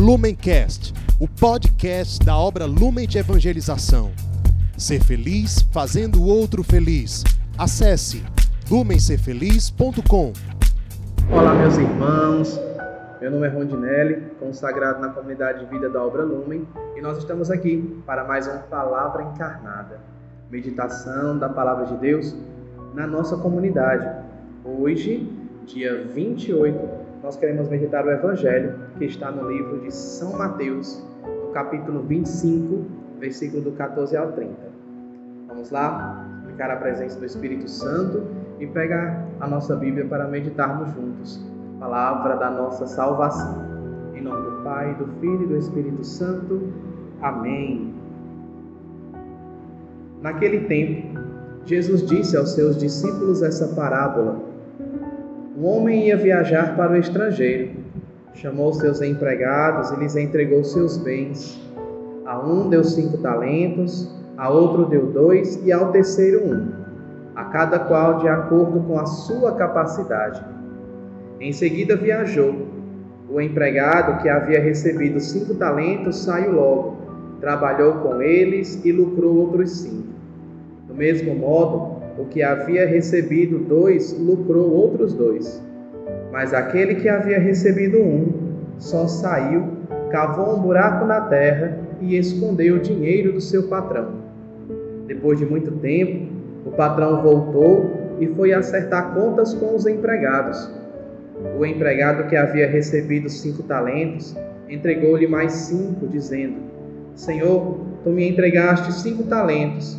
Lumencast, o podcast da obra Lumen de Evangelização. Ser feliz fazendo o outro feliz. Acesse lumencerfeliz.com. Olá, meus irmãos. Meu nome é Rondinelli, consagrado na comunidade de vida da obra Lumen, e nós estamos aqui para mais uma palavra encarnada, meditação da palavra de Deus na nossa comunidade. Hoje, dia 28 nós queremos meditar o Evangelho que está no livro de São Mateus, no capítulo 25, versículo do 14 ao 30. Vamos lá, ficar a presença do Espírito Santo e pegar a nossa Bíblia para meditarmos juntos. Palavra da nossa salvação. Em nome do Pai, do Filho e do Espírito Santo. Amém. Naquele tempo, Jesus disse aos seus discípulos essa parábola um homem ia viajar para o estrangeiro. Chamou seus empregados e lhes entregou seus bens. A um deu cinco talentos, a outro deu dois e ao terceiro um, a cada qual de acordo com a sua capacidade. Em seguida viajou. O empregado que havia recebido cinco talentos saiu logo, trabalhou com eles e lucrou outros cinco. Do mesmo modo, o que havia recebido dois lucrou outros dois. Mas aquele que havia recebido um só saiu, cavou um buraco na terra e escondeu o dinheiro do seu patrão. Depois de muito tempo, o patrão voltou e foi acertar contas com os empregados. O empregado que havia recebido cinco talentos entregou-lhe mais cinco, dizendo: Senhor, tu me entregaste cinco talentos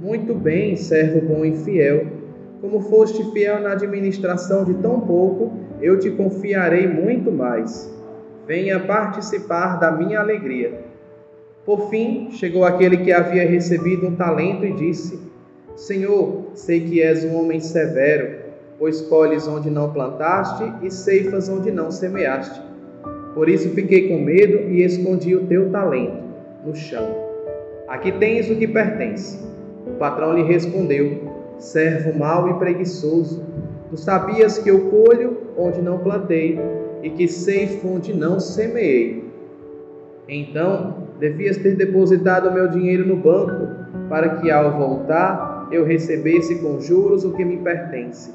muito bem, servo bom e fiel. Como foste fiel na administração de tão pouco, eu te confiarei muito mais. Venha participar da minha alegria. Por fim, chegou aquele que havia recebido um talento e disse: Senhor, sei que és um homem severo, pois colhes onde não plantaste e ceifas onde não semeaste. Por isso fiquei com medo e escondi o teu talento no chão. Aqui tens o que pertence o patrão lhe respondeu: Servo mau e preguiçoso, tu sabias que eu colho onde não plantei e que ceifo onde não semeei. Então, devias ter depositado o meu dinheiro no banco, para que ao voltar eu recebesse com juros o que me pertence.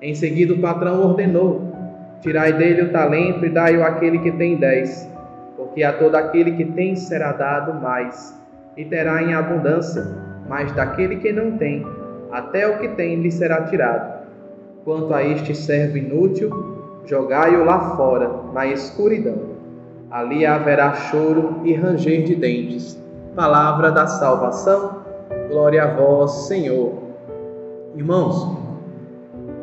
Em seguida, o patrão ordenou: Tirai dele o talento e dai-o àquele que tem dez, porque a todo aquele que tem será dado mais, e terá em abundância mas daquele que não tem, até o que tem lhe será tirado. Quanto a este servo inútil, jogai-o lá fora, na escuridão. Ali haverá choro e ranger de dentes. Palavra da salvação, glória a vós, Senhor. Irmãos,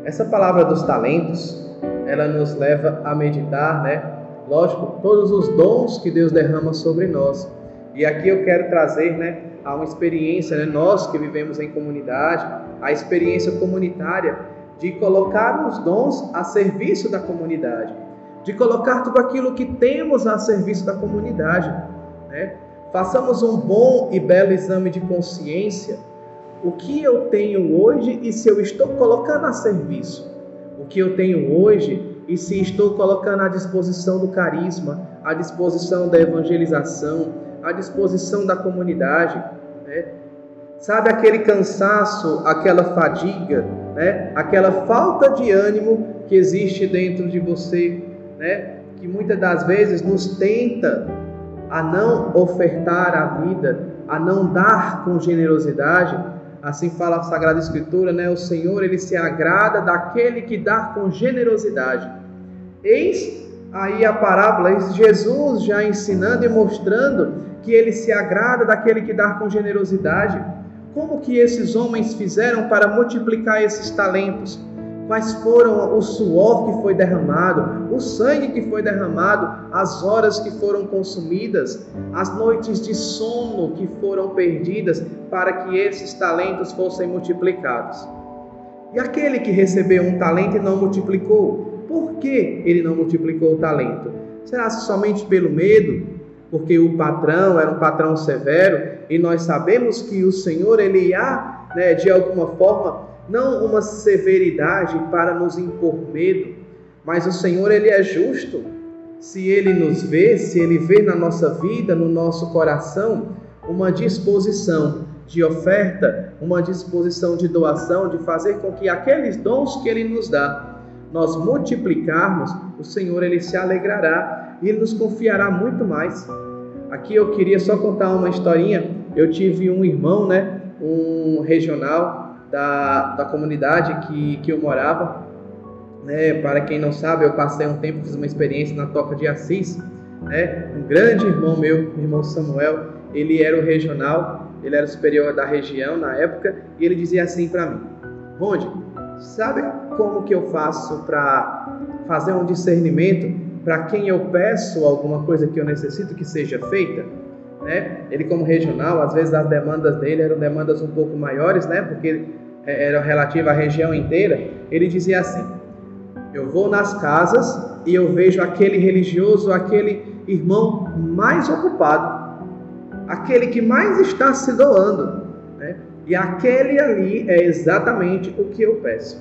essa palavra dos talentos, ela nos leva a meditar, né? Lógico, todos os dons que Deus derrama sobre nós. E aqui eu quero trazer, né, a uma experiência, né? nós que vivemos em comunidade, a experiência comunitária de colocar os dons a serviço da comunidade, de colocar tudo aquilo que temos a serviço da comunidade. Né? Façamos um bom e belo exame de consciência. O que eu tenho hoje e se eu estou colocando a serviço? O que eu tenho hoje e se estou colocando à disposição do carisma, à disposição da evangelização, à disposição da comunidade. Né? Sabe aquele cansaço, aquela fadiga, né? aquela falta de ânimo que existe dentro de você, né? que muitas das vezes nos tenta a não ofertar a vida, a não dar com generosidade. Assim fala a Sagrada Escritura, né? O Senhor ele se agrada daquele que dá com generosidade. Eis aí a parábola, Jesus já ensinando e mostrando que ele se agrada daquele que dá com generosidade. Como que esses homens fizeram para multiplicar esses talentos? mas foram o suor que foi derramado, o sangue que foi derramado, as horas que foram consumidas, as noites de sono que foram perdidas para que esses talentos fossem multiplicados. E aquele que recebeu um talento e não multiplicou, por que ele não multiplicou o talento? Será somente pelo medo? Porque o patrão era um patrão severo e nós sabemos que o Senhor ele há, né, de alguma forma, não uma severidade para nos impor medo, mas o Senhor ele é justo. Se ele nos vê, se ele vê na nossa vida, no nosso coração, uma disposição de oferta, uma disposição de doação, de fazer com que aqueles dons que ele nos dá, nós multiplicarmos, o Senhor ele se alegrará e ele nos confiará muito mais. Aqui eu queria só contar uma historinha. Eu tive um irmão, né, um regional da, da comunidade que, que eu morava. Né? Para quem não sabe, eu passei um tempo, fiz uma experiência na Toca de Assis. Né? Um grande irmão meu, irmão Samuel, ele era o regional, ele era o superior da região na época, e ele dizia assim para mim: Ronde, sabe como que eu faço para fazer um discernimento para quem eu peço alguma coisa que eu necessito que seja feita? Né? Ele como regional, às vezes as demandas dele eram demandas um pouco maiores, né? Porque é, era relativa à região inteira, ele dizia assim: Eu vou nas casas e eu vejo aquele religioso, aquele irmão mais ocupado, aquele que mais está se doando? E aquele ali é exatamente o que eu peço.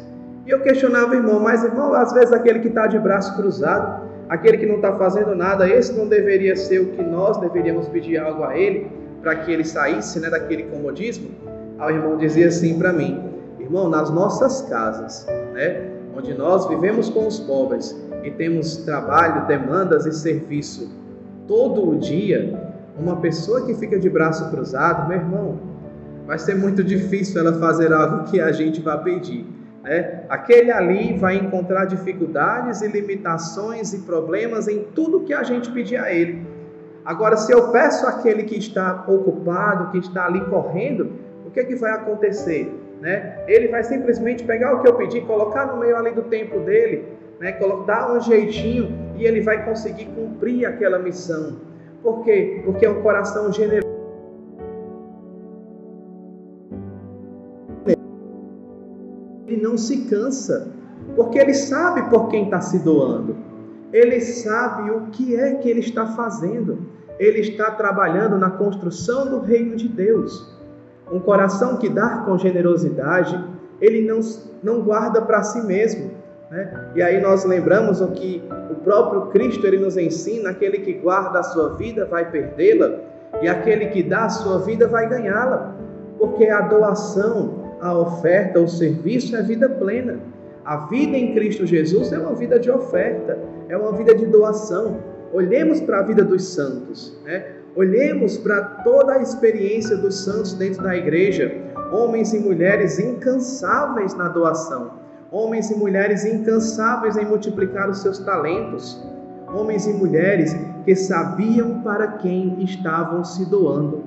E eu questionava irmão, mas irmão, às vezes aquele que está de braço cruzado, aquele que não está fazendo nada, esse não deveria ser o que nós deveríamos pedir algo a ele para que ele saísse né, daquele comodismo? Aí o irmão dizia assim para mim: Irmão, nas nossas casas, né, onde nós vivemos com os pobres e temos trabalho, demandas e serviço todo o dia, uma pessoa que fica de braço cruzado, meu irmão, vai ser muito difícil ela fazer algo que a gente vai pedir. Né? Aquele ali vai encontrar dificuldades e limitações e problemas em tudo que a gente pedir a ele. Agora, se eu peço àquele que está ocupado, que está ali correndo, o que, é que vai acontecer? Né? Ele vai simplesmente pegar o que eu pedi, colocar no meio ali do tempo dele, né? dar um jeitinho e ele vai conseguir cumprir aquela missão. Por quê? Porque é um coração generoso. Ele não se cansa, porque ele sabe por quem está se doando. Ele sabe o que é que ele está fazendo. Ele está trabalhando na construção do reino de Deus. Um coração que dá com generosidade, ele não, não guarda para si mesmo. Né? E aí nós lembramos o que o próprio Cristo ele nos ensina: aquele que guarda a sua vida vai perdê-la, e aquele que dá a sua vida vai ganhá-la. Porque a doação, a oferta, o serviço é vida plena. A vida em Cristo Jesus é uma vida de oferta, é uma vida de doação. Olhemos para a vida dos santos. Né? Olhemos para toda a experiência dos santos dentro da igreja, homens e mulheres incansáveis na doação, homens e mulheres incansáveis em multiplicar os seus talentos, homens e mulheres que sabiam para quem estavam se doando.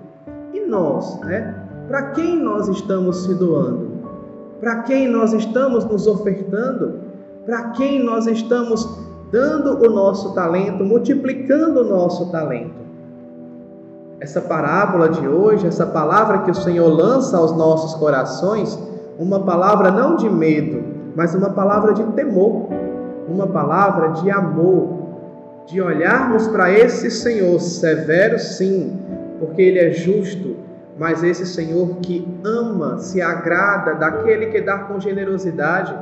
E nós, né? Para quem nós estamos se doando? Para quem nós estamos nos ofertando? Para quem nós estamos dando o nosso talento, multiplicando o nosso talento? essa parábola de hoje, essa palavra que o Senhor lança aos nossos corações, uma palavra não de medo, mas uma palavra de temor, uma palavra de amor, de olharmos para esse Senhor severo, sim, porque Ele é justo, mas esse Senhor que ama, se agrada daquele que dá com generosidade.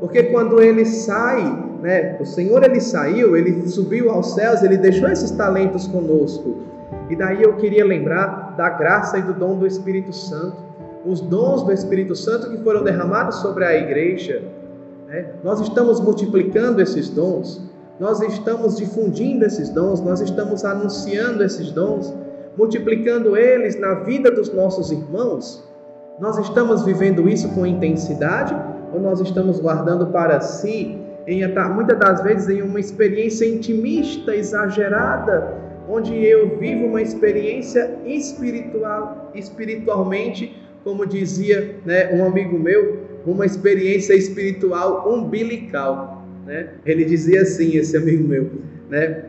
Porque quando ele sai, né, o Senhor ele saiu, ele subiu aos céus, ele deixou esses talentos conosco. E daí eu queria lembrar da graça e do dom do Espírito Santo, os dons do Espírito Santo que foram derramados sobre a igreja. Né? Nós estamos multiplicando esses dons, nós estamos difundindo esses dons, nós estamos anunciando esses dons, multiplicando eles na vida dos nossos irmãos. Nós estamos vivendo isso com intensidade ou nós estamos guardando para si, em, muitas das vezes em uma experiência intimista, exagerada, onde eu vivo uma experiência espiritual, espiritualmente, como dizia né, um amigo meu, uma experiência espiritual umbilical. Né? Ele dizia assim, esse amigo meu, né?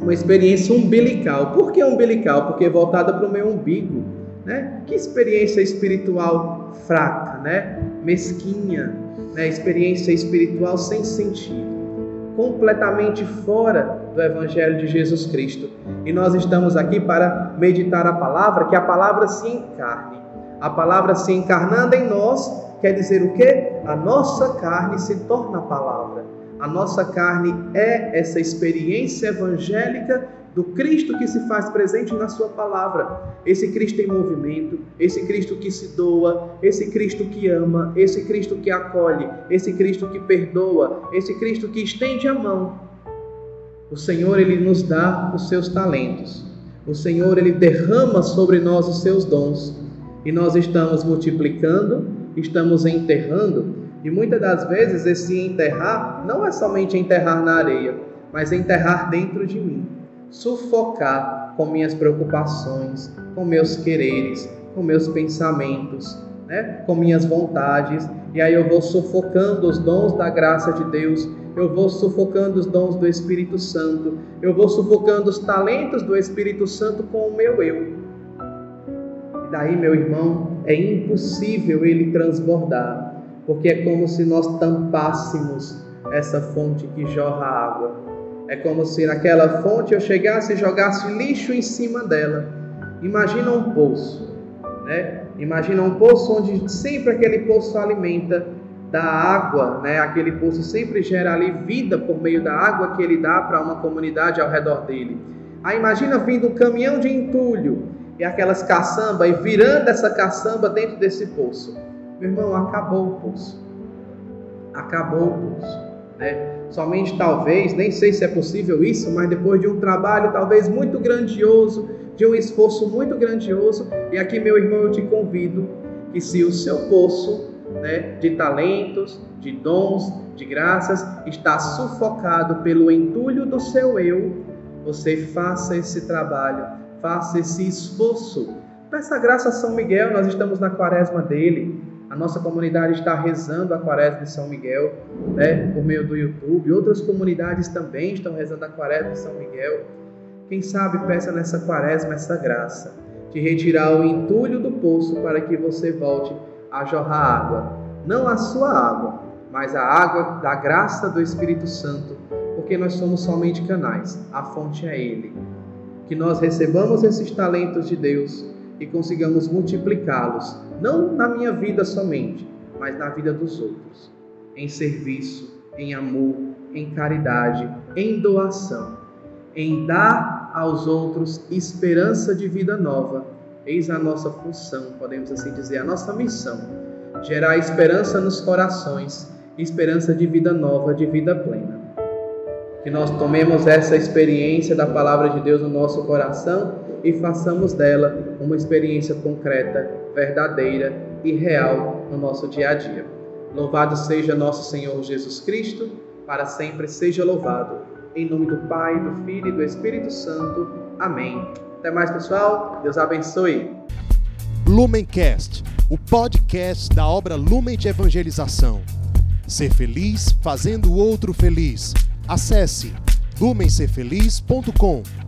Uma experiência umbilical. Por que umbilical? Porque voltada para o meu umbigo. Né? Que experiência espiritual fraca, né? mesquinha, né? experiência espiritual sem sentido, completamente fora do Evangelho de Jesus Cristo. E nós estamos aqui para meditar a palavra, que a palavra se encarne. A palavra se encarnando em nós quer dizer o quê? A nossa carne se torna a palavra. A nossa carne é essa experiência evangélica do Cristo que se faz presente na Sua palavra. Esse Cristo em movimento, esse Cristo que se doa, esse Cristo que ama, esse Cristo que acolhe, esse Cristo que perdoa, esse Cristo que estende a mão. O Senhor, Ele nos dá os seus talentos. O Senhor, Ele derrama sobre nós os seus dons. E nós estamos multiplicando, estamos enterrando e muitas das vezes esse enterrar não é somente enterrar na areia, mas enterrar dentro de mim, sufocar com minhas preocupações, com meus quereres, com meus pensamentos, né? com minhas vontades, e aí eu vou sufocando os dons da graça de Deus, eu vou sufocando os dons do Espírito Santo, eu vou sufocando os talentos do Espírito Santo com o meu eu. E daí, meu irmão, é impossível ele transbordar porque é como se nós tampássemos essa fonte que jorra água. É como se naquela fonte eu chegasse e jogasse lixo em cima dela. Imagina um poço, né? Imagina um poço onde sempre aquele poço alimenta da água, né? Aquele poço sempre gera ali vida por meio da água que ele dá para uma comunidade ao redor dele. Aí imagina vindo um caminhão de entulho e aquelas caçambas e virando essa caçamba dentro desse poço. Meu irmão, acabou o poço. Acabou o poço. Né? Somente talvez, nem sei se é possível isso, mas depois de um trabalho talvez muito grandioso, de um esforço muito grandioso, e aqui, meu irmão, eu te convido que se o seu poço né, de talentos, de dons, de graças está sufocado pelo entulho do seu eu, você faça esse trabalho, faça esse esforço. Peça graça a São Miguel, nós estamos na quaresma dele. A nossa comunidade está rezando a Quaresma de São Miguel, né, por meio do YouTube. Outras comunidades também estão rezando a Quaresma de São Miguel. Quem sabe peça nessa Quaresma essa graça de retirar o entulho do poço para que você volte a jorrar água. Não a sua água, mas a água da graça do Espírito Santo, porque nós somos somente canais. A fonte é Ele. Que nós recebamos esses talentos de Deus e consigamos multiplicá-los, não na minha vida somente, mas na vida dos outros, em serviço, em amor, em caridade, em doação, em dar aos outros esperança de vida nova. Eis a nossa função, podemos assim dizer, a nossa missão: gerar esperança nos corações, esperança de vida nova, de vida plena. Que nós tomemos essa experiência da palavra de Deus no nosso coração e façamos dela uma experiência concreta, verdadeira e real no nosso dia a dia. Louvado seja nosso Senhor Jesus Cristo, para sempre seja louvado. Em nome do Pai, do Filho e do Espírito Santo. Amém. Até mais, pessoal. Deus abençoe. Lumencast, o podcast da obra Lumen de Evangelização. Ser feliz fazendo o outro feliz. Acesse lumencerfeliz.com.